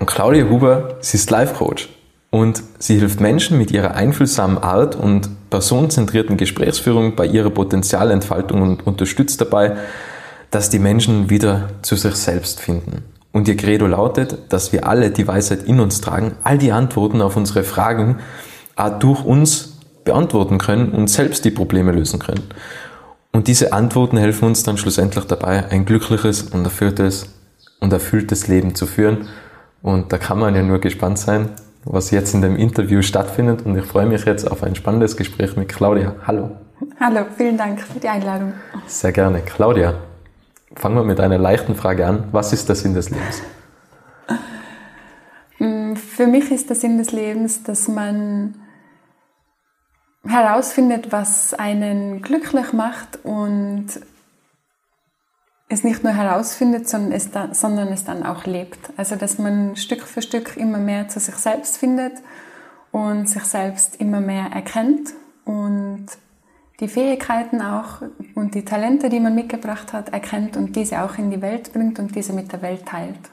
Und Claudia Huber, sie ist Life Coach und sie hilft Menschen mit ihrer einfühlsamen Art und personenzentrierten Gesprächsführung bei ihrer Potenzialentfaltung und unterstützt dabei, dass die Menschen wieder zu sich selbst finden. Und ihr Credo lautet, dass wir alle die Weisheit in uns tragen, all die Antworten auf unsere Fragen durch uns beantworten können und selbst die Probleme lösen können. Und diese Antworten helfen uns dann schlussendlich dabei, ein glückliches und erfülltes und erfülltes Leben zu führen und da kann man ja nur gespannt sein, was jetzt in dem Interview stattfindet. Und ich freue mich jetzt auf ein spannendes Gespräch mit Claudia. Hallo. Hallo, vielen Dank für die Einladung. Sehr gerne. Claudia, fangen wir mit einer leichten Frage an. Was ist der Sinn des Lebens? Mm, für mich ist der Sinn des Lebens, dass man herausfindet, was einen glücklich macht und es nicht nur herausfindet, sondern es, dann, sondern es dann auch lebt. Also dass man Stück für Stück immer mehr zu sich selbst findet und sich selbst immer mehr erkennt und die Fähigkeiten auch und die Talente, die man mitgebracht hat, erkennt und diese auch in die Welt bringt und diese mit der Welt teilt.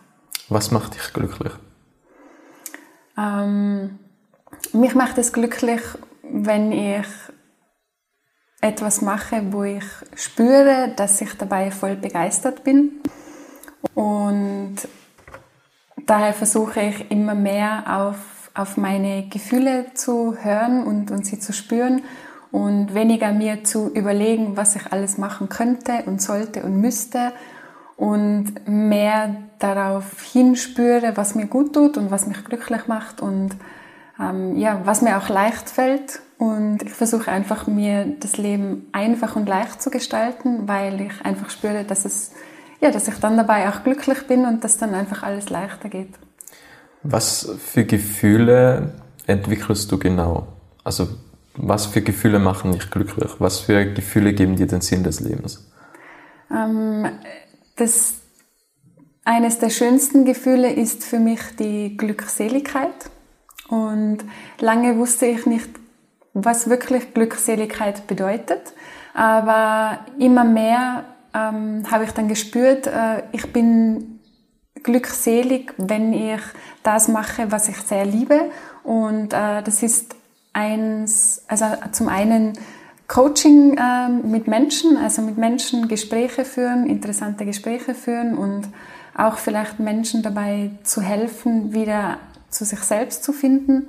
Was macht dich glücklich? Ähm, mich macht es glücklich, wenn ich etwas mache, wo ich spüre, dass ich dabei voll begeistert bin. Und daher versuche ich immer mehr auf, auf meine Gefühle zu hören und, und sie zu spüren und weniger mir zu überlegen, was ich alles machen könnte und sollte und müsste und mehr darauf hinspüre, was mir gut tut und was mich glücklich macht und ähm, ja, was mir auch leicht fällt und ich versuche einfach, mir das Leben einfach und leicht zu gestalten, weil ich einfach spüre, dass, es, ja, dass ich dann dabei auch glücklich bin und dass dann einfach alles leichter geht. Was für Gefühle entwickelst du genau? Also was für Gefühle machen dich glücklich? Was für Gefühle geben dir den Sinn des Lebens? Ähm, das, eines der schönsten Gefühle ist für mich die Glückseligkeit. Und lange wusste ich nicht was wirklich Glückseligkeit bedeutet. Aber immer mehr ähm, habe ich dann gespürt, äh, ich bin glückselig, wenn ich das mache, was ich sehr liebe. Und äh, das ist eins, also zum einen Coaching äh, mit Menschen, also mit Menschen Gespräche führen, interessante Gespräche führen und auch vielleicht Menschen dabei zu helfen, wieder zu sich selbst zu finden.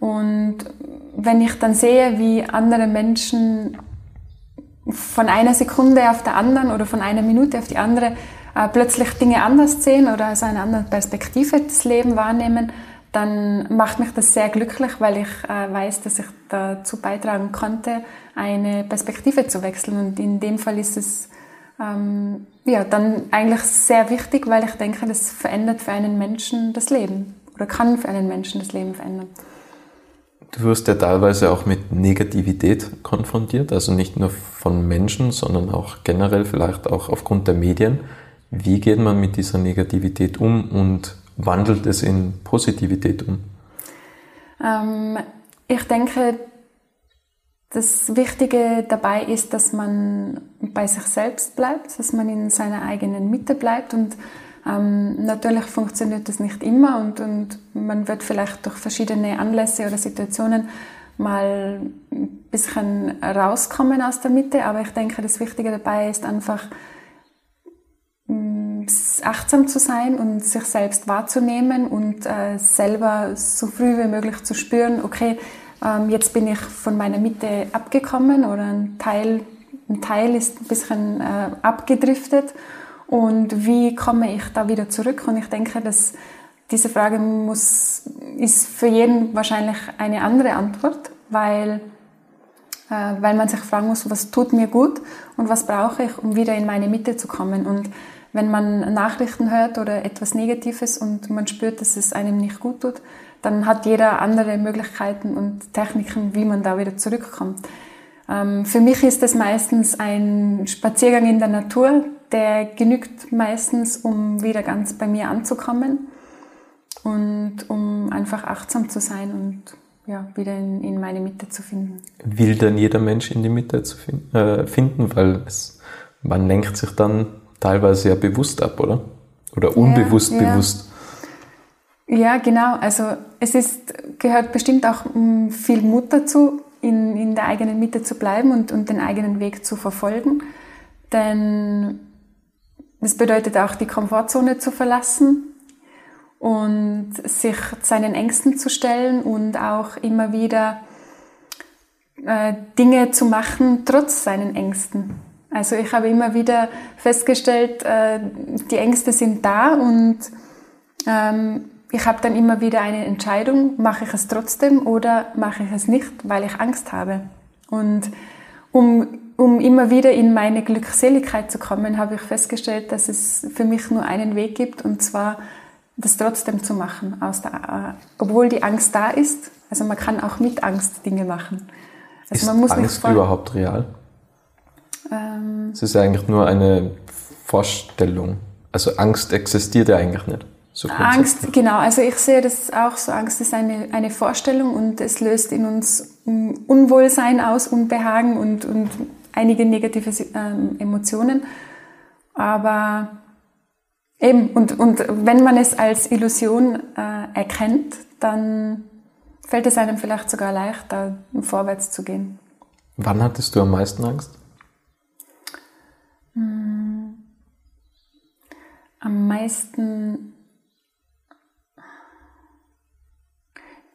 Und wenn ich dann sehe, wie andere Menschen von einer Sekunde auf der anderen oder von einer Minute auf die andere äh, plötzlich Dinge anders sehen oder aus einer anderen Perspektive das Leben wahrnehmen, dann macht mich das sehr glücklich, weil ich äh, weiß, dass ich dazu beitragen konnte, eine Perspektive zu wechseln. Und in dem Fall ist es ähm, ja dann eigentlich sehr wichtig, weil ich denke, das verändert für einen Menschen das Leben oder kann für einen Menschen das Leben verändern. Du wirst ja teilweise auch mit Negativität konfrontiert, also nicht nur von Menschen, sondern auch generell vielleicht auch aufgrund der Medien. Wie geht man mit dieser Negativität um und wandelt es in Positivität um? Ähm, ich denke, das Wichtige dabei ist, dass man bei sich selbst bleibt, dass man in seiner eigenen Mitte bleibt und ähm, natürlich funktioniert das nicht immer und, und man wird vielleicht durch verschiedene Anlässe oder Situationen mal ein bisschen rauskommen aus der Mitte, aber ich denke, das Wichtige dabei ist einfach, mm, achtsam zu sein und sich selbst wahrzunehmen und äh, selber so früh wie möglich zu spüren, okay, ähm, jetzt bin ich von meiner Mitte abgekommen oder ein Teil, ein Teil ist ein bisschen äh, abgedriftet und wie komme ich da wieder zurück? Und ich denke, dass diese Frage muss, ist für jeden wahrscheinlich eine andere Antwort, weil, äh, weil man sich fragen muss, was tut mir gut und was brauche ich, um wieder in meine Mitte zu kommen. Und wenn man Nachrichten hört oder etwas Negatives und man spürt, dass es einem nicht gut tut, dann hat jeder andere Möglichkeiten und Techniken, wie man da wieder zurückkommt. Ähm, für mich ist es meistens ein Spaziergang in der Natur, der genügt meistens, um wieder ganz bei mir anzukommen und um einfach achtsam zu sein und ja, wieder in, in meine Mitte zu finden. Will dann jeder Mensch in die Mitte zu fin äh, finden, weil es, man lenkt sich dann teilweise ja bewusst ab, oder? Oder unbewusst ja, ja. bewusst. Ja, genau. Also es ist, gehört bestimmt auch mm, viel Mut dazu, in, in der eigenen Mitte zu bleiben und, und den eigenen Weg zu verfolgen. Denn das bedeutet auch, die Komfortzone zu verlassen und sich seinen Ängsten zu stellen und auch immer wieder äh, Dinge zu machen, trotz seinen Ängsten. Also ich habe immer wieder festgestellt, äh, die Ängste sind da und ähm, ich habe dann immer wieder eine Entscheidung, mache ich es trotzdem oder mache ich es nicht, weil ich Angst habe. Und um, um immer wieder in meine Glückseligkeit zu kommen, habe ich festgestellt, dass es für mich nur einen Weg gibt und zwar das trotzdem zu machen, der, äh, obwohl die Angst da ist. Also man kann auch mit Angst Dinge machen. Also ist man muss Angst nicht überhaupt real? Ähm, Es ist eigentlich nur eine Vorstellung. Also Angst existiert ja eigentlich nicht. So. Angst, genau. Also ich sehe das auch so. Angst ist eine, eine Vorstellung und es löst in uns mm, Unwohlsein aus, Unbehagen und, und einige negative ähm, Emotionen. Aber eben, und, und wenn man es als Illusion äh, erkennt, dann fällt es einem vielleicht sogar leichter, vorwärts zu gehen. Wann hattest du am meisten Angst? Am meisten,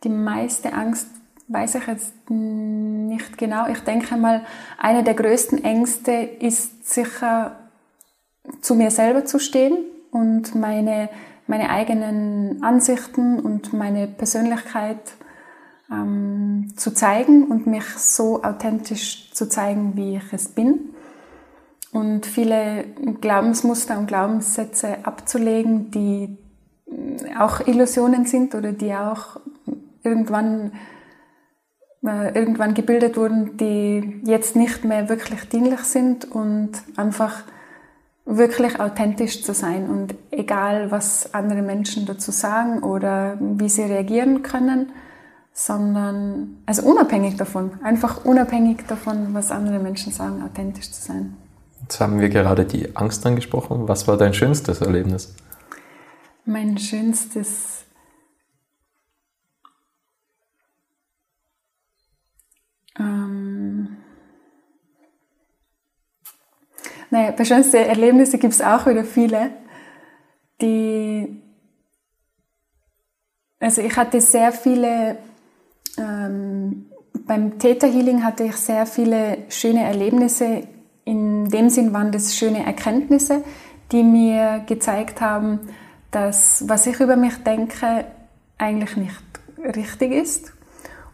die meiste Angst weiß ich jetzt nicht genau. Ich denke mal, eine der größten Ängste ist sicher, zu mir selber zu stehen und meine, meine eigenen Ansichten und meine Persönlichkeit ähm, zu zeigen und mich so authentisch zu zeigen, wie ich es bin. Und viele Glaubensmuster und Glaubenssätze abzulegen, die auch Illusionen sind oder die auch irgendwann, äh, irgendwann gebildet wurden, die jetzt nicht mehr wirklich dienlich sind und einfach wirklich authentisch zu sein und egal, was andere Menschen dazu sagen oder wie sie reagieren können, sondern, also unabhängig davon, einfach unabhängig davon, was andere Menschen sagen, authentisch zu sein. Jetzt haben wir gerade die Angst angesprochen. Was war dein schönstes Erlebnis? Mein schönstes ähm, naja, bei schönsten Erlebnisse gibt es auch wieder viele, die also ich hatte sehr viele ähm, beim Theta Healing hatte ich sehr viele schöne Erlebnisse. In dem Sinn waren das schöne Erkenntnisse, die mir gezeigt haben, dass was ich über mich denke eigentlich nicht richtig ist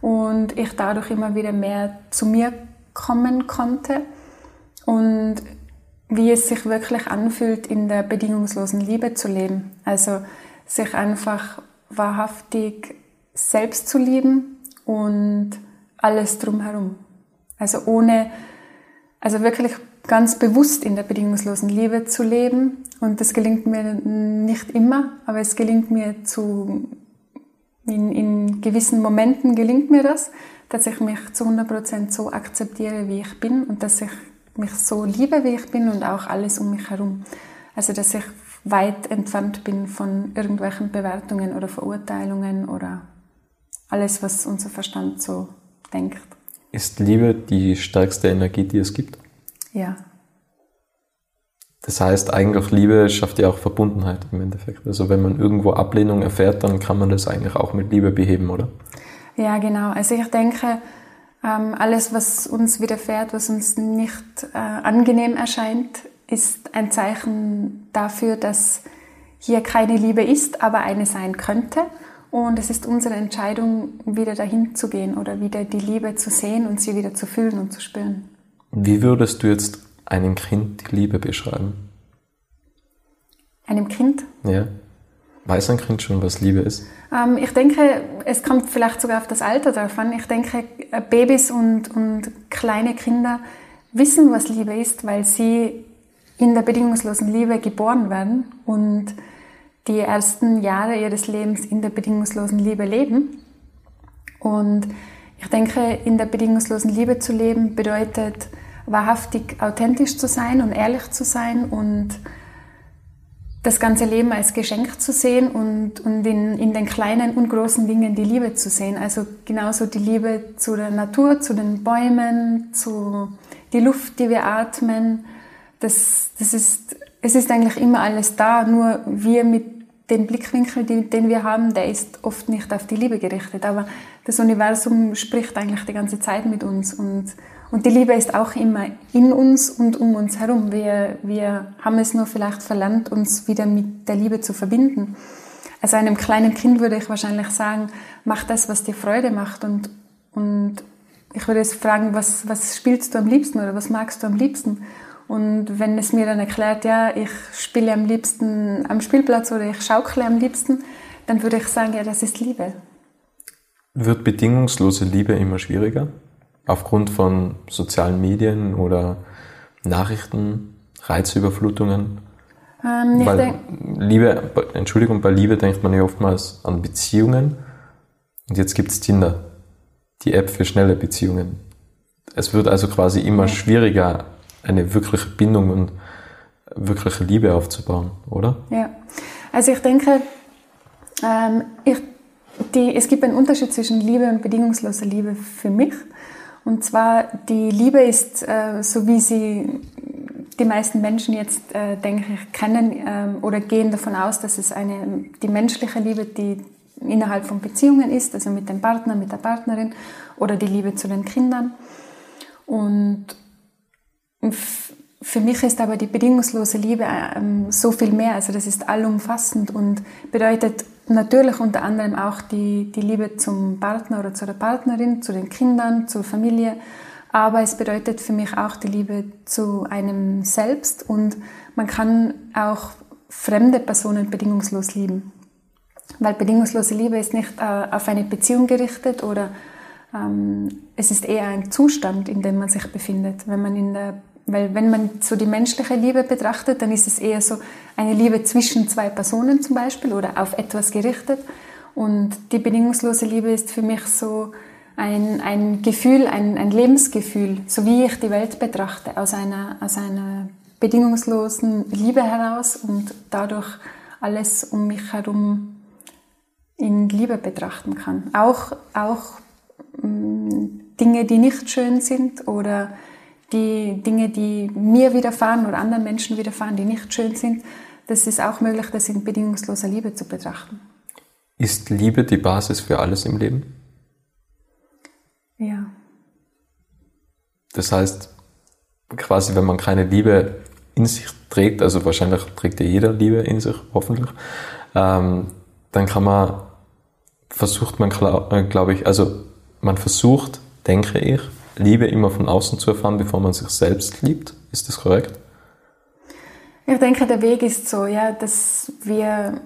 und ich dadurch immer wieder mehr zu mir kommen konnte und wie es sich wirklich anfühlt, in der bedingungslosen Liebe zu leben. Also sich einfach wahrhaftig selbst zu lieben und alles drumherum. Also ohne, also wirklich ganz bewusst in der bedingungslosen Liebe zu leben. Und das gelingt mir nicht immer, aber es gelingt mir zu, in, in gewissen Momenten gelingt mir das, dass ich mich zu 100% so akzeptiere, wie ich bin und dass ich mich so liebe, wie ich bin und auch alles um mich herum. Also, dass ich weit entfernt bin von irgendwelchen Bewertungen oder Verurteilungen oder alles, was unser Verstand so denkt. Ist Liebe die stärkste Energie, die es gibt? Ja. Das heißt, eigentlich Liebe schafft ja auch Verbundenheit im Endeffekt. Also wenn man irgendwo Ablehnung erfährt, dann kann man das eigentlich auch mit Liebe beheben, oder? Ja, genau. Also ich denke, ähm, alles, was uns widerfährt, was uns nicht äh, angenehm erscheint, ist ein Zeichen dafür, dass hier keine Liebe ist, aber eine sein könnte. Und es ist unsere Entscheidung, wieder dahin zu gehen oder wieder die Liebe zu sehen und sie wieder zu fühlen und zu spüren. Wie würdest du jetzt einem Kind die Liebe beschreiben? Einem Kind? Ja. Weiß ein Kind schon, was Liebe ist? Ähm, ich denke, es kommt vielleicht sogar auf das Alter drauf an. Ich denke, Babys und, und kleine Kinder wissen, was Liebe ist, weil sie in der bedingungslosen Liebe geboren werden und die ersten Jahre ihres Lebens in der bedingungslosen Liebe leben. Und ich denke, in der bedingungslosen Liebe zu leben bedeutet, wahrhaftig authentisch zu sein und ehrlich zu sein und das ganze Leben als Geschenk zu sehen und, und in, in den kleinen und großen Dingen die Liebe zu sehen. Also genauso die Liebe zu der Natur, zu den Bäumen, zu die Luft, die wir atmen. Das, das ist, es ist eigentlich immer alles da, nur wir mit dem Blickwinkel, den, wir haben, der ist oft nicht auf die Liebe gerichtet. Aber das Universum spricht eigentlich die ganze Zeit mit uns und und die Liebe ist auch immer in uns und um uns herum. Wir, wir haben es nur vielleicht verlernt, uns wieder mit der Liebe zu verbinden. Also einem kleinen Kind würde ich wahrscheinlich sagen, mach das, was dir Freude macht. Und, und ich würde es fragen, was, was spielst du am liebsten oder was magst du am liebsten? Und wenn es mir dann erklärt, ja, ich spiele am liebsten am Spielplatz oder ich schaukle am liebsten, dann würde ich sagen, ja, das ist Liebe. Wird bedingungslose Liebe immer schwieriger? Aufgrund von sozialen Medien oder Nachrichten, Reizüberflutungen? Ähm, Weil Liebe, Entschuldigung, bei Liebe denkt man ja oftmals an Beziehungen und jetzt gibt's Tinder, die App für schnelle Beziehungen. Es wird also quasi immer schwieriger, eine wirkliche Bindung und wirkliche Liebe aufzubauen, oder? Ja, also ich denke, ähm, ich, die, es gibt einen Unterschied zwischen Liebe und bedingungsloser Liebe für mich. Und zwar, die Liebe ist, äh, so wie sie die meisten Menschen jetzt, äh, denke ich, kennen äh, oder gehen davon aus, dass es eine, die menschliche Liebe, die innerhalb von Beziehungen ist, also mit dem Partner, mit der Partnerin oder die Liebe zu den Kindern. Und für mich ist aber die bedingungslose Liebe ähm, so viel mehr. Also das ist allumfassend und bedeutet natürlich unter anderem auch die, die Liebe zum Partner oder zu der Partnerin, zu den Kindern, zur Familie. Aber es bedeutet für mich auch die Liebe zu einem selbst und man kann auch fremde Personen bedingungslos lieben. Weil bedingungslose Liebe ist nicht äh, auf eine Beziehung gerichtet oder ähm, es ist eher ein Zustand, in dem man sich befindet. Wenn man in der weil wenn man so die menschliche Liebe betrachtet, dann ist es eher so eine Liebe zwischen zwei Personen zum Beispiel oder auf etwas gerichtet. Und die bedingungslose Liebe ist für mich so ein, ein Gefühl, ein, ein Lebensgefühl, so wie ich die Welt betrachte, aus einer, aus einer bedingungslosen Liebe heraus und dadurch alles um mich herum in Liebe betrachten kann. Auch, auch mm, Dinge, die nicht schön sind oder die Dinge, die mir widerfahren oder anderen Menschen widerfahren, die nicht schön sind, das ist auch möglich, das in bedingungsloser Liebe zu betrachten. Ist Liebe die Basis für alles im Leben? Ja. Das heißt, quasi, wenn man keine Liebe in sich trägt, also wahrscheinlich trägt ja jeder Liebe in sich, hoffentlich, ähm, dann kann man, versucht man, äh, glaube ich, also man versucht, denke ich, Liebe immer von außen zu erfahren, bevor man sich selbst liebt. Ist das korrekt? Ich denke, der Weg ist so, ja, dass wir,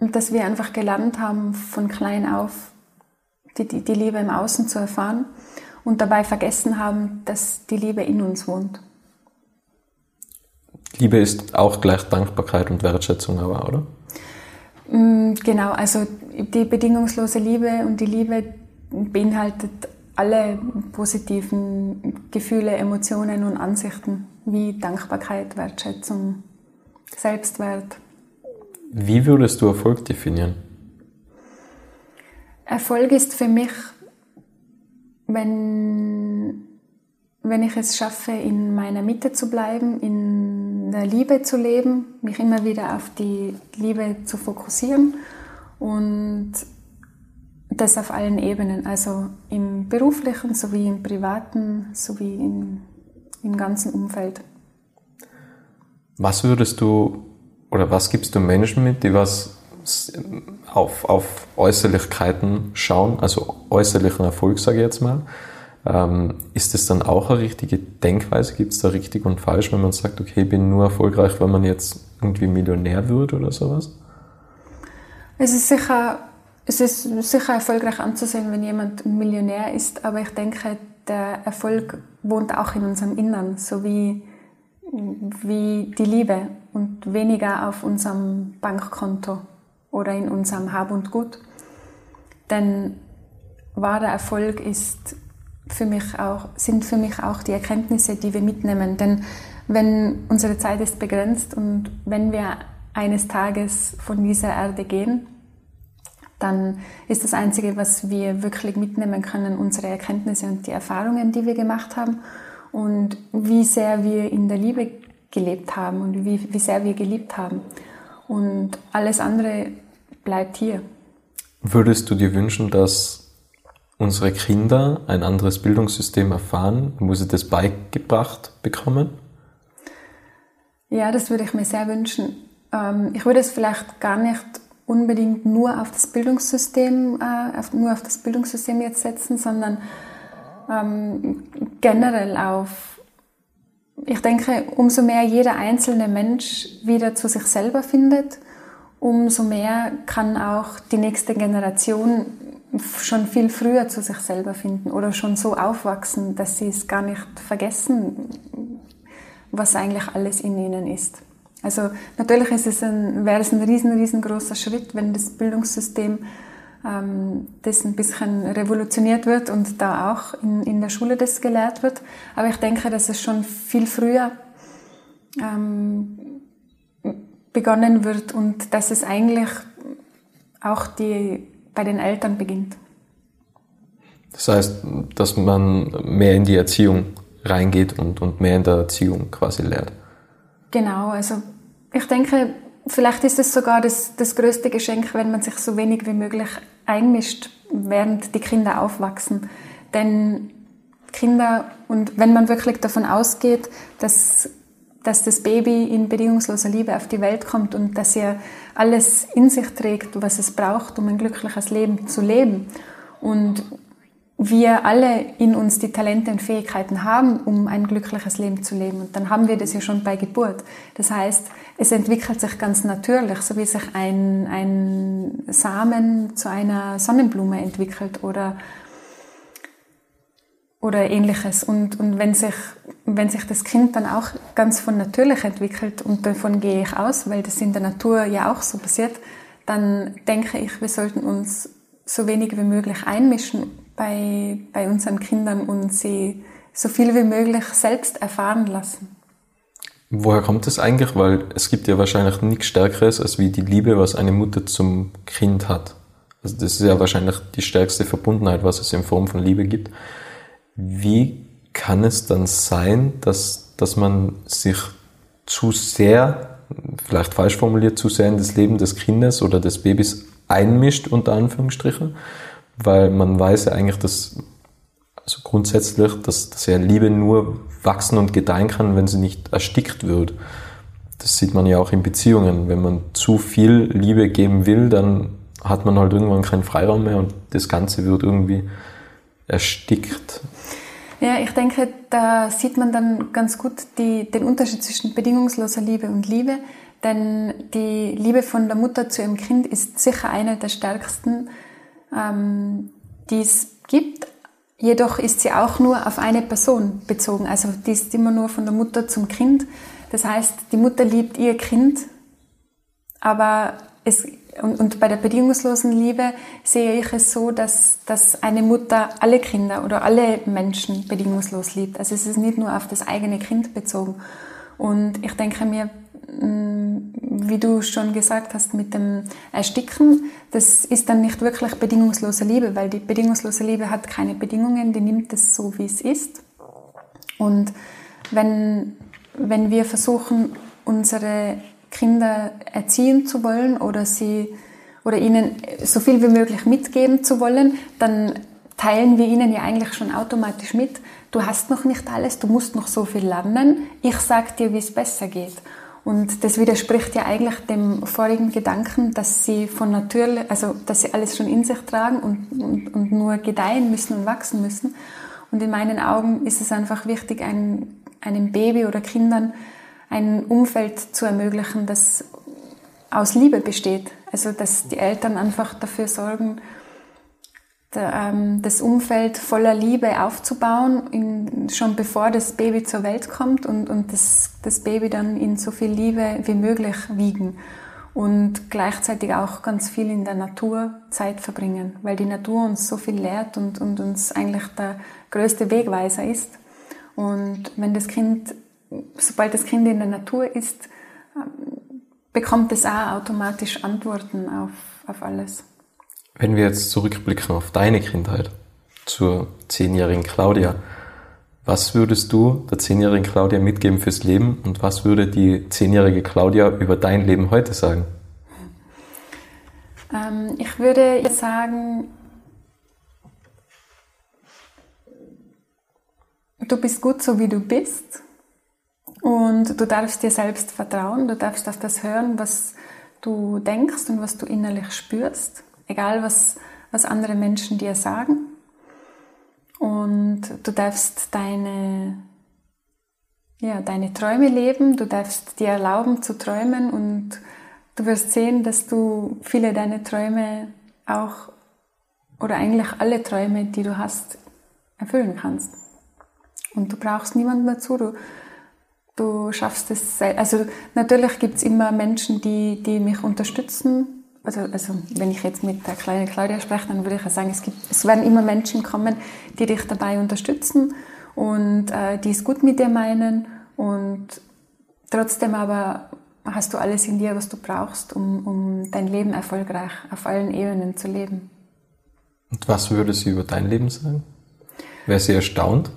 dass wir einfach gelernt haben, von klein auf die, die, die Liebe im Außen zu erfahren und dabei vergessen haben, dass die Liebe in uns wohnt. Liebe ist auch gleich Dankbarkeit und Wertschätzung, aber, oder? Mm, genau, also die bedingungslose Liebe und die Liebe beinhaltet alle positiven Gefühle, Emotionen und Ansichten wie Dankbarkeit, Wertschätzung, Selbstwert. Wie würdest du Erfolg definieren? Erfolg ist für mich, wenn, wenn ich es schaffe, in meiner Mitte zu bleiben, in der Liebe zu leben, mich immer wieder auf die Liebe zu fokussieren und das auf allen Ebenen, also im beruflichen sowie im privaten sowie im, im ganzen Umfeld. Was würdest du oder was gibst du Menschen mit, die was auf, auf Äußerlichkeiten schauen, also äußerlichen Erfolg, sage ich jetzt mal? Ähm, ist das dann auch eine richtige Denkweise? Gibt es da richtig und falsch, wenn man sagt, okay, ich bin nur erfolgreich, wenn man jetzt irgendwie Millionär wird oder sowas? Es ist sicher, es ist sicher erfolgreich anzusehen, wenn jemand Millionär ist, aber ich denke, der Erfolg wohnt auch in unserem Innern, so wie, wie die Liebe und weniger auf unserem Bankkonto oder in unserem Hab und Gut. Denn wahrer Erfolg ist für mich auch, sind für mich auch die Erkenntnisse, die wir mitnehmen. Denn wenn unsere Zeit ist begrenzt und wenn wir eines Tages von dieser Erde gehen, dann ist das Einzige, was wir wirklich mitnehmen können, unsere Erkenntnisse und die Erfahrungen, die wir gemacht haben und wie sehr wir in der Liebe gelebt haben und wie, wie sehr wir geliebt haben. Und alles andere bleibt hier. Würdest du dir wünschen, dass unsere Kinder ein anderes Bildungssystem erfahren, wo sie das beigebracht bekommen? Ja, das würde ich mir sehr wünschen. Ähm, ich würde es vielleicht gar nicht unbedingt nur auf das Bildungssystem, äh, nur auf das Bildungssystem jetzt setzen, sondern ähm, generell auf, ich denke, umso mehr jeder einzelne Mensch wieder zu sich selber findet, umso mehr kann auch die nächste Generation schon viel früher zu sich selber finden oder schon so aufwachsen, dass sie es gar nicht vergessen, was eigentlich alles in ihnen ist. Also natürlich ist es ein, wäre es ein riesen, riesengroßer Schritt, wenn das Bildungssystem ähm, das ein bisschen revolutioniert wird und da auch in, in der Schule das gelehrt wird. Aber ich denke, dass es schon viel früher ähm, begonnen wird und dass es eigentlich auch die bei den Eltern beginnt. Das heißt, dass man mehr in die Erziehung reingeht und, und mehr in der Erziehung quasi lehrt. Genau, also ich denke, vielleicht ist es sogar das, das größte Geschenk, wenn man sich so wenig wie möglich einmischt, während die Kinder aufwachsen. Denn Kinder, und wenn man wirklich davon ausgeht, dass dass das Baby in bedingungsloser Liebe auf die Welt kommt und dass er alles in sich trägt, was es braucht, um ein glückliches Leben zu leben. Und wir alle in uns die Talente und Fähigkeiten haben, um ein glückliches Leben zu leben. Und dann haben wir das ja schon bei Geburt. Das heißt, es entwickelt sich ganz natürlich, so wie sich ein, ein Samen zu einer Sonnenblume entwickelt oder oder ähnliches. Und, und wenn, sich, wenn sich das Kind dann auch ganz von natürlich entwickelt, und davon gehe ich aus, weil das in der Natur ja auch so passiert, dann denke ich, wir sollten uns so wenig wie möglich einmischen bei, bei unseren Kindern und sie so viel wie möglich selbst erfahren lassen. Woher kommt das eigentlich? Weil es gibt ja wahrscheinlich nichts Stärkeres als wie die Liebe, was eine Mutter zum Kind hat. Also das ist ja wahrscheinlich die stärkste Verbundenheit, was es in Form von Liebe gibt. Wie kann es dann sein, dass, dass man sich zu sehr, vielleicht falsch formuliert, zu sehr in das Leben des Kindes oder des Babys einmischt, unter Anführungsstrichen? Weil man weiß ja eigentlich, dass, also grundsätzlich, dass, dass ja Liebe nur wachsen und gedeihen kann, wenn sie nicht erstickt wird. Das sieht man ja auch in Beziehungen. Wenn man zu viel Liebe geben will, dann hat man halt irgendwann keinen Freiraum mehr und das Ganze wird irgendwie erstickt. Ja, ich denke, da sieht man dann ganz gut die, den Unterschied zwischen bedingungsloser Liebe und Liebe. Denn die Liebe von der Mutter zu ihrem Kind ist sicher eine der stärksten, ähm, die es gibt. Jedoch ist sie auch nur auf eine Person bezogen. Also die ist immer nur von der Mutter zum Kind. Das heißt, die Mutter liebt ihr Kind, aber es und, und bei der bedingungslosen Liebe sehe ich es so, dass, dass eine Mutter alle Kinder oder alle Menschen bedingungslos liebt. Also es ist nicht nur auf das eigene Kind bezogen. Und ich denke mir, wie du schon gesagt hast, mit dem Ersticken, das ist dann nicht wirklich bedingungslose Liebe, weil die bedingungslose Liebe hat keine Bedingungen, die nimmt es so, wie es ist. Und wenn, wenn wir versuchen, unsere Kinder erziehen zu wollen oder sie oder ihnen so viel wie möglich mitgeben zu wollen, dann teilen wir ihnen ja eigentlich schon automatisch mit, du hast noch nicht alles, du musst noch so viel lernen, ich sag dir, wie es besser geht. Und das widerspricht ja eigentlich dem vorigen Gedanken, dass sie von natürlich, also dass sie alles schon in sich tragen und, und, und nur gedeihen müssen und wachsen müssen. Und in meinen Augen ist es einfach wichtig, ein, einem Baby oder Kindern ein Umfeld zu ermöglichen, das aus Liebe besteht. Also dass die Eltern einfach dafür sorgen, das Umfeld voller Liebe aufzubauen, in, schon bevor das Baby zur Welt kommt und, und das, das Baby dann in so viel Liebe wie möglich wiegen und gleichzeitig auch ganz viel in der Natur Zeit verbringen, weil die Natur uns so viel lehrt und, und uns eigentlich der größte Wegweiser ist. Und wenn das Kind, sobald das Kind in der Natur ist, ähm, bekommt es auch automatisch Antworten auf, auf alles. Wenn wir jetzt zurückblicken auf deine Kindheit, zur zehnjährigen Claudia, was würdest du der zehnjährigen Claudia mitgeben fürs Leben und was würde die zehnjährige Claudia über dein Leben heute sagen? Ähm, ich würde sagen, du bist gut so wie du bist und du darfst dir selbst vertrauen, du darfst auf das hören, was du denkst und was du innerlich spürst egal was, was andere Menschen dir sagen. Und du darfst deine, ja, deine Träume leben, du darfst dir erlauben zu träumen und du wirst sehen, dass du viele deiner Träume auch oder eigentlich alle Träume, die du hast, erfüllen kannst. Und du brauchst niemanden dazu. Du, du schaffst es. Also natürlich gibt es immer Menschen, die, die mich unterstützen also, also wenn ich jetzt mit der kleinen Claudia spreche, dann würde ich sagen, es, gibt, es werden immer Menschen kommen, die dich dabei unterstützen und äh, die es gut mit dir meinen und trotzdem aber hast du alles in dir, was du brauchst, um, um dein Leben erfolgreich auf allen Ebenen zu leben. Und was würde sie über dein Leben sagen? Wäre sie erstaunt?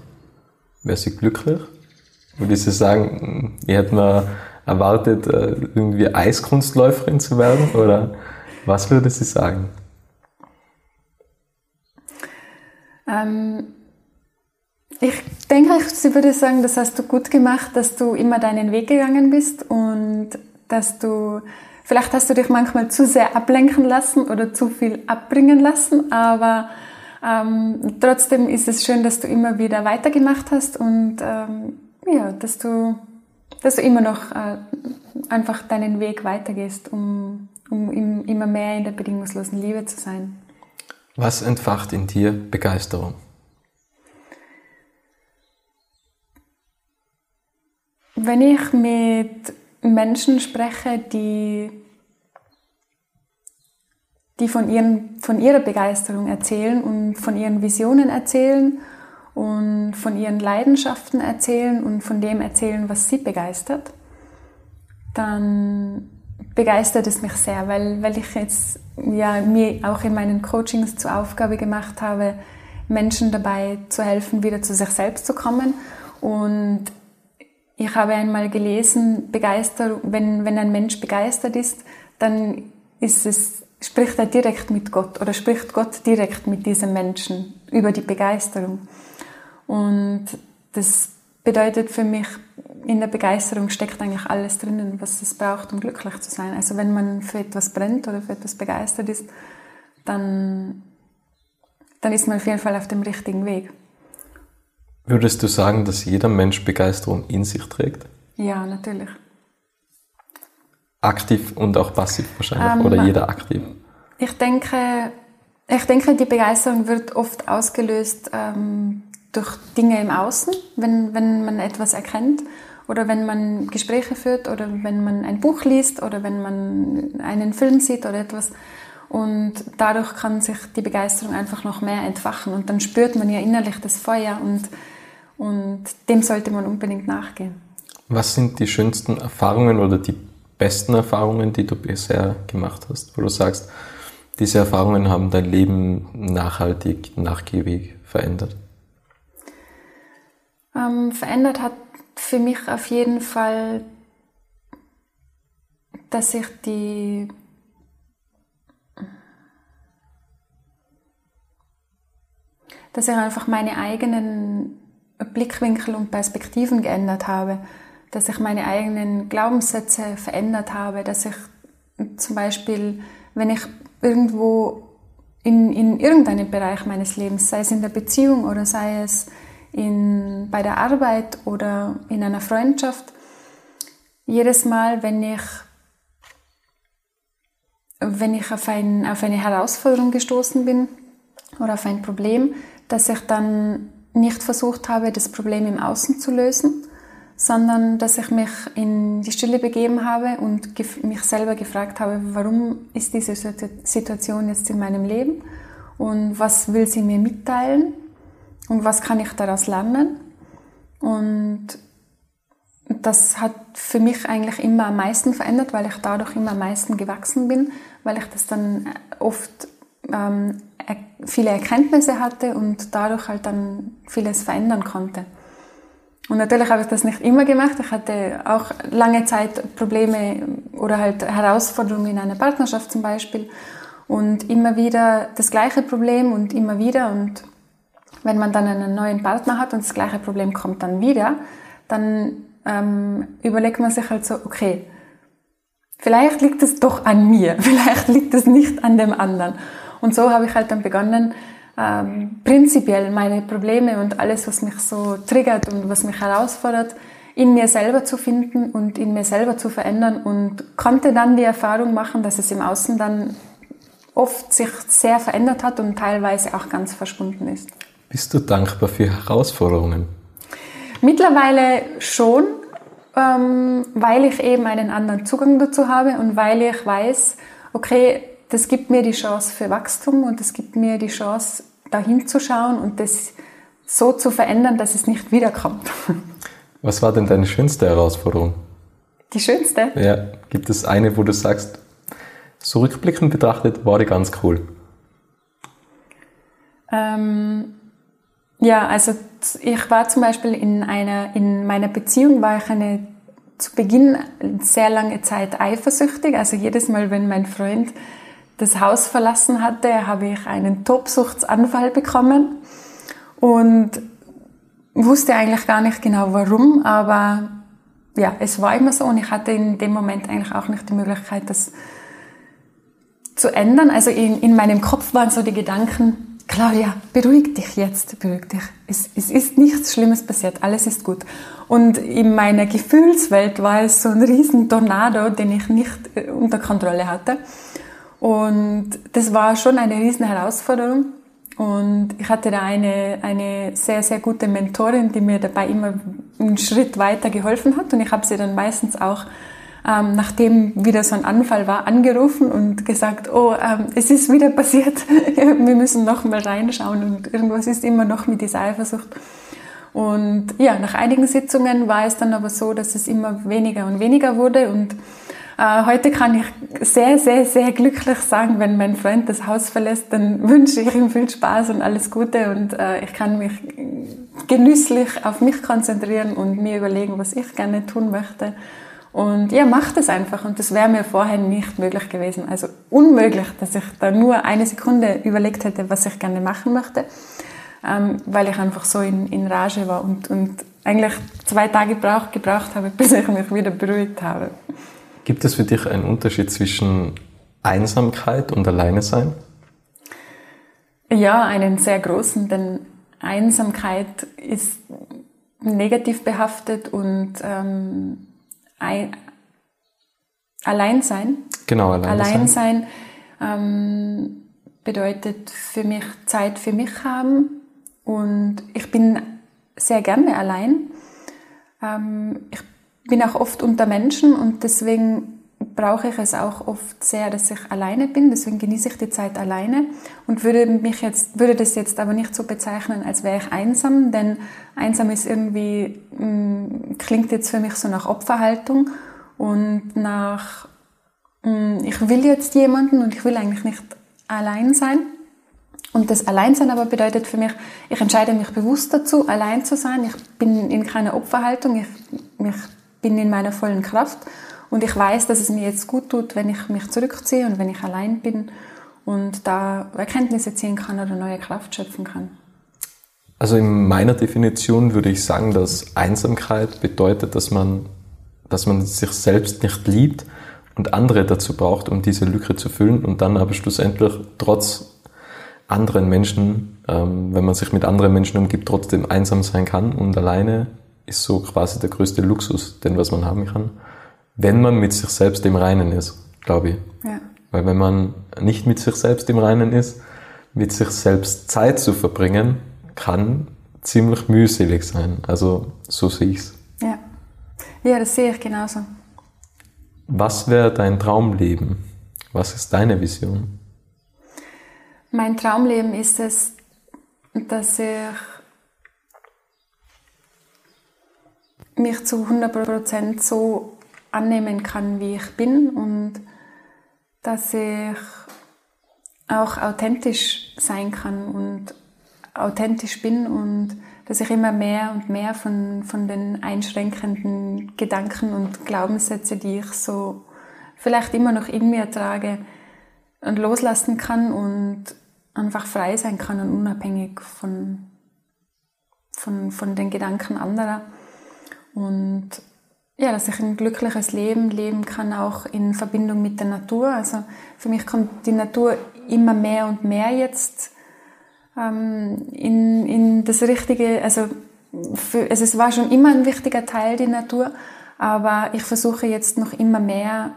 Wäre sie glücklich? Würde sie sagen, ihr hättet mal erwartet, äh, irgendwie Eiskunstläuferin zu werden? Oder was würde sie sagen? Ähm, ich denke, sie würde sagen, das hast du gut gemacht, dass du immer deinen Weg gegangen bist und dass du, vielleicht hast du dich manchmal zu sehr ablenken lassen oder zu viel abbringen lassen, aber ähm, trotzdem ist es schön, dass du immer wieder weitergemacht hast und ähm, ja, dass du, dass du immer noch äh, einfach deinen Weg weitergehst, um um immer mehr in der bedingungslosen Liebe zu sein. Was entfacht in dir Begeisterung? Wenn ich mit Menschen spreche, die, die von, ihren, von ihrer Begeisterung erzählen und von ihren Visionen erzählen und von ihren Leidenschaften erzählen und von dem erzählen, was sie begeistert, dann begeistert es mich sehr, weil, weil ich jetzt ja, mir auch in meinen Coachings zur Aufgabe gemacht habe, Menschen dabei zu helfen, wieder zu sich selbst zu kommen. Und ich habe einmal gelesen, Begeisterung, wenn, wenn ein Mensch begeistert ist, dann ist es, spricht er direkt mit Gott oder spricht Gott direkt mit diesem Menschen über die Begeisterung. Und das bedeutet für mich, in der Begeisterung steckt eigentlich alles drinnen, was es braucht, um glücklich zu sein. Also wenn man für etwas brennt oder für etwas begeistert ist, dann, dann ist man auf jeden Fall auf dem richtigen Weg. Würdest du sagen, dass jeder Mensch Begeisterung in sich trägt? Ja, natürlich. Aktiv und auch passiv wahrscheinlich, ähm, oder jeder aktiv? Ich denke, ich denke, die Begeisterung wird oft ausgelöst ähm, durch Dinge im Außen, wenn, wenn man etwas erkennt oder wenn man Gespräche führt oder wenn man ein Buch liest oder wenn man einen Film sieht oder etwas. Und dadurch kann sich die Begeisterung einfach noch mehr entfachen und dann spürt man ja innerlich das Feuer und, und dem sollte man unbedingt nachgehen. Was sind die schönsten Erfahrungen oder die besten Erfahrungen, die du bisher gemacht hast, wo du sagst, diese Erfahrungen haben dein Leben nachhaltig, nachgiebig verändert? Ähm, verändert hat für mich auf jeden Fall dass ich die dass ich einfach meine eigenen Blickwinkel und Perspektiven geändert habe, dass ich meine eigenen Glaubenssätze verändert habe, dass ich zum Beispiel, wenn ich irgendwo in, in irgendeinem Bereich meines Lebens, sei es in der Beziehung oder sei es in, bei der Arbeit oder in einer Freundschaft, jedes Mal, wenn ich, wenn ich auf, ein, auf eine Herausforderung gestoßen bin oder auf ein Problem, dass ich dann nicht versucht habe, das Problem im Außen zu lösen, sondern dass ich mich in die Stille begeben habe und mich selber gefragt habe, warum ist diese Situation jetzt in meinem Leben und was will sie mir mitteilen und was kann ich daraus lernen. Und das hat für mich eigentlich immer am meisten verändert, weil ich dadurch immer am meisten gewachsen bin, weil ich das dann oft ähm, viele Erkenntnisse hatte und dadurch halt dann vieles verändern konnte. Und natürlich habe ich das nicht immer gemacht. Ich hatte auch lange Zeit Probleme oder halt Herausforderungen in einer Partnerschaft zum Beispiel. Und immer wieder das gleiche Problem und immer wieder. Und wenn man dann einen neuen Partner hat und das gleiche Problem kommt dann wieder, dann ähm, überlegt man sich halt so, okay, vielleicht liegt es doch an mir, vielleicht liegt es nicht an dem anderen. Und so habe ich halt dann begonnen, ähm, prinzipiell meine Probleme und alles, was mich so triggert und was mich herausfordert, in mir selber zu finden und in mir selber zu verändern und konnte dann die Erfahrung machen, dass es im Außen dann oft sich sehr verändert hat und teilweise auch ganz verschwunden ist. Bist du dankbar für Herausforderungen? Mittlerweile schon, ähm, weil ich eben einen anderen Zugang dazu habe und weil ich weiß, okay, das gibt mir die Chance für Wachstum und das gibt mir die Chance, dahin zu schauen und das so zu verändern, dass es nicht wiederkommt. Was war denn deine schönste Herausforderung? Die schönste? Ja, gibt es eine, wo du sagst, so rückblickend betrachtet war die ganz cool? Ähm, ja, also ich war zum Beispiel in einer, in meiner Beziehung war ich eine zu Beginn sehr lange Zeit eifersüchtig. Also jedes Mal, wenn mein Freund das Haus verlassen hatte, habe ich einen Tobsuchtsanfall bekommen und wusste eigentlich gar nicht genau warum, aber ja, es war immer so und ich hatte in dem Moment eigentlich auch nicht die Möglichkeit, das zu ändern. Also in, in meinem Kopf waren so die Gedanken, Claudia, beruhig dich jetzt, beruhig dich. Es, es ist nichts Schlimmes passiert, alles ist gut. Und in meiner Gefühlswelt war es so ein riesen Tornado, den ich nicht äh, unter Kontrolle hatte. Und das war schon eine riesen Herausforderung. Und ich hatte da eine, eine sehr, sehr gute Mentorin, die mir dabei immer einen Schritt weiter geholfen hat. Und ich habe sie dann meistens auch, ähm, nachdem wieder so ein Anfall war, angerufen und gesagt, oh, ähm, es ist wieder passiert, wir müssen noch mal reinschauen und irgendwas ist immer noch mit dieser Eifersucht. Und ja, nach einigen Sitzungen war es dann aber so, dass es immer weniger und weniger wurde und äh, heute kann ich sehr, sehr, sehr glücklich sagen, wenn mein Freund das Haus verlässt, dann wünsche ich ihm viel Spaß und alles Gute und äh, ich kann mich genüsslich auf mich konzentrieren und mir überlegen, was ich gerne tun möchte. Und ja, macht es einfach. Und das wäre mir vorher nicht möglich gewesen. Also unmöglich, dass ich da nur eine Sekunde überlegt hätte, was ich gerne machen möchte, ähm, weil ich einfach so in, in Rage war und, und eigentlich zwei Tage gebraucht, gebraucht habe, bis ich mich wieder beruhigt habe. Gibt es für dich einen Unterschied zwischen Einsamkeit und Alleine sein? Ja, einen sehr großen, denn Einsamkeit ist negativ behaftet und ähm, ein, Alleinsein. Genau, allein Alleinsein ähm, bedeutet für mich Zeit für mich haben und ich bin sehr gerne allein. Ähm, ich bin auch oft unter Menschen und deswegen brauche ich es auch oft sehr, dass ich alleine bin. Deswegen genieße ich die Zeit alleine und würde mich jetzt, würde das jetzt aber nicht so bezeichnen, als wäre ich einsam, denn einsam ist irgendwie, mh, mm, klingt jetzt für mich so nach Opferhaltung und nach, mh, mm, ich will jetzt jemanden und ich will eigentlich nicht allein sein. Und das Alleinsein aber bedeutet für mich, ich entscheide mich bewusst dazu, allein zu sein. Ich bin in keiner Opferhaltung. Ich, mich bin in meiner vollen Kraft Und ich weiß, dass es mir jetzt gut tut, wenn ich mich zurückziehe und wenn ich allein bin und da Erkenntnisse ziehen kann oder neue Kraft schöpfen kann. Also in meiner Definition würde ich sagen, dass Einsamkeit bedeutet, dass man, dass man sich selbst nicht liebt und andere dazu braucht, um diese Lücke zu füllen und dann aber schlussendlich trotz anderen Menschen, ähm, wenn man sich mit anderen Menschen umgibt, trotzdem einsam sein kann und alleine ist so quasi der größte Luxus, den was man haben kann, wenn man mit sich selbst im Reinen ist, glaube ich. Ja. Weil wenn man nicht mit sich selbst im Reinen ist, mit sich selbst Zeit zu verbringen, kann ziemlich mühselig sein. Also so sehe ich es. Ja. ja, das sehe ich genauso. Was wäre dein Traumleben? Was ist deine Vision? Mein Traumleben ist es, dass ich mich zu 100% so annehmen kann, wie ich bin und dass ich auch authentisch sein kann und authentisch bin und dass ich immer mehr und mehr von, von den einschränkenden Gedanken und Glaubenssätze, die ich so vielleicht immer noch in mir trage, und loslassen kann und einfach frei sein kann und unabhängig von, von, von den Gedanken anderer. Und ja, dass ich ein glückliches Leben leben kann, auch in Verbindung mit der Natur. Also für mich kommt die Natur immer mehr und mehr jetzt ähm, in, in das Richtige, also, für, also es war schon immer ein wichtiger Teil, die Natur, aber ich versuche jetzt noch immer mehr,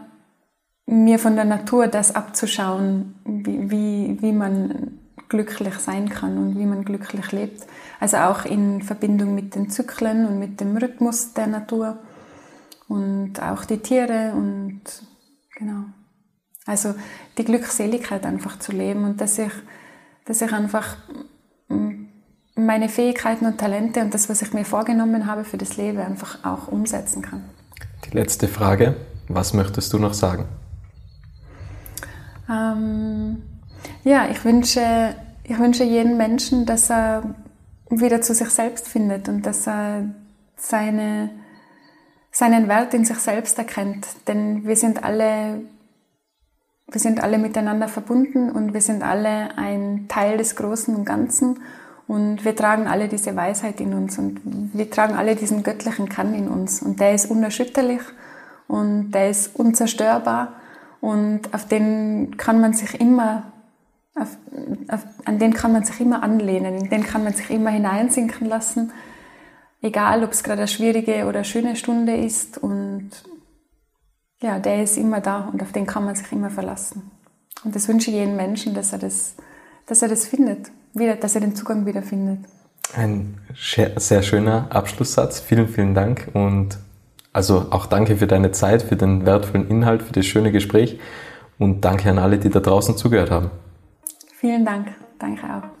mir von der Natur das abzuschauen, wie, wie, wie man glücklich sein kann und wie man glücklich lebt. Also auch in Verbindung mit den Zyklen und mit dem Rhythmus der Natur und auch die Tiere und genau. Also die Glückseligkeit einfach zu leben und dass ich dass ich einfach mm, meine Fähigkeiten und Talente und das, was ich mir vorgenommen habe für das Leben, einfach auch umsetzen kann. Die letzte Frage, was möchtest du noch sagen? Ähm, ja, ich wünsche, ich wünsche jedem Menschen, dass er wieder zu sich selbst findet und dass er seine, seinen Wert in sich selbst erkennt. Denn wir sind alle wir sind alle miteinander verbunden und wir sind alle ein Teil des Großen und Ganzen. Und wir tragen alle diese Weisheit in uns und wir tragen alle diesen göttlichen Kern in uns. Und der ist unerschütterlich und der ist unzerstörbar. Und auf den kann man sich immer auf, auf, an den kann man sich immer anlehnen, in den kann man sich immer hineinsinken lassen, egal ob es gerade eine schwierige oder eine schöne Stunde ist und ja, der ist immer da und auf den kann man sich immer verlassen. Und das wünsche ich jedem Menschen, dass er das, dass er das findet, wieder, dass er den Zugang wieder findet. Ein sehr schöner Abschlusssatz. Vielen, vielen Dank und also auch danke für deine Zeit, für den wertvollen Inhalt, für das schöne Gespräch und danke an alle, die da draußen zugehört haben. Vielen Dank. Danke auch.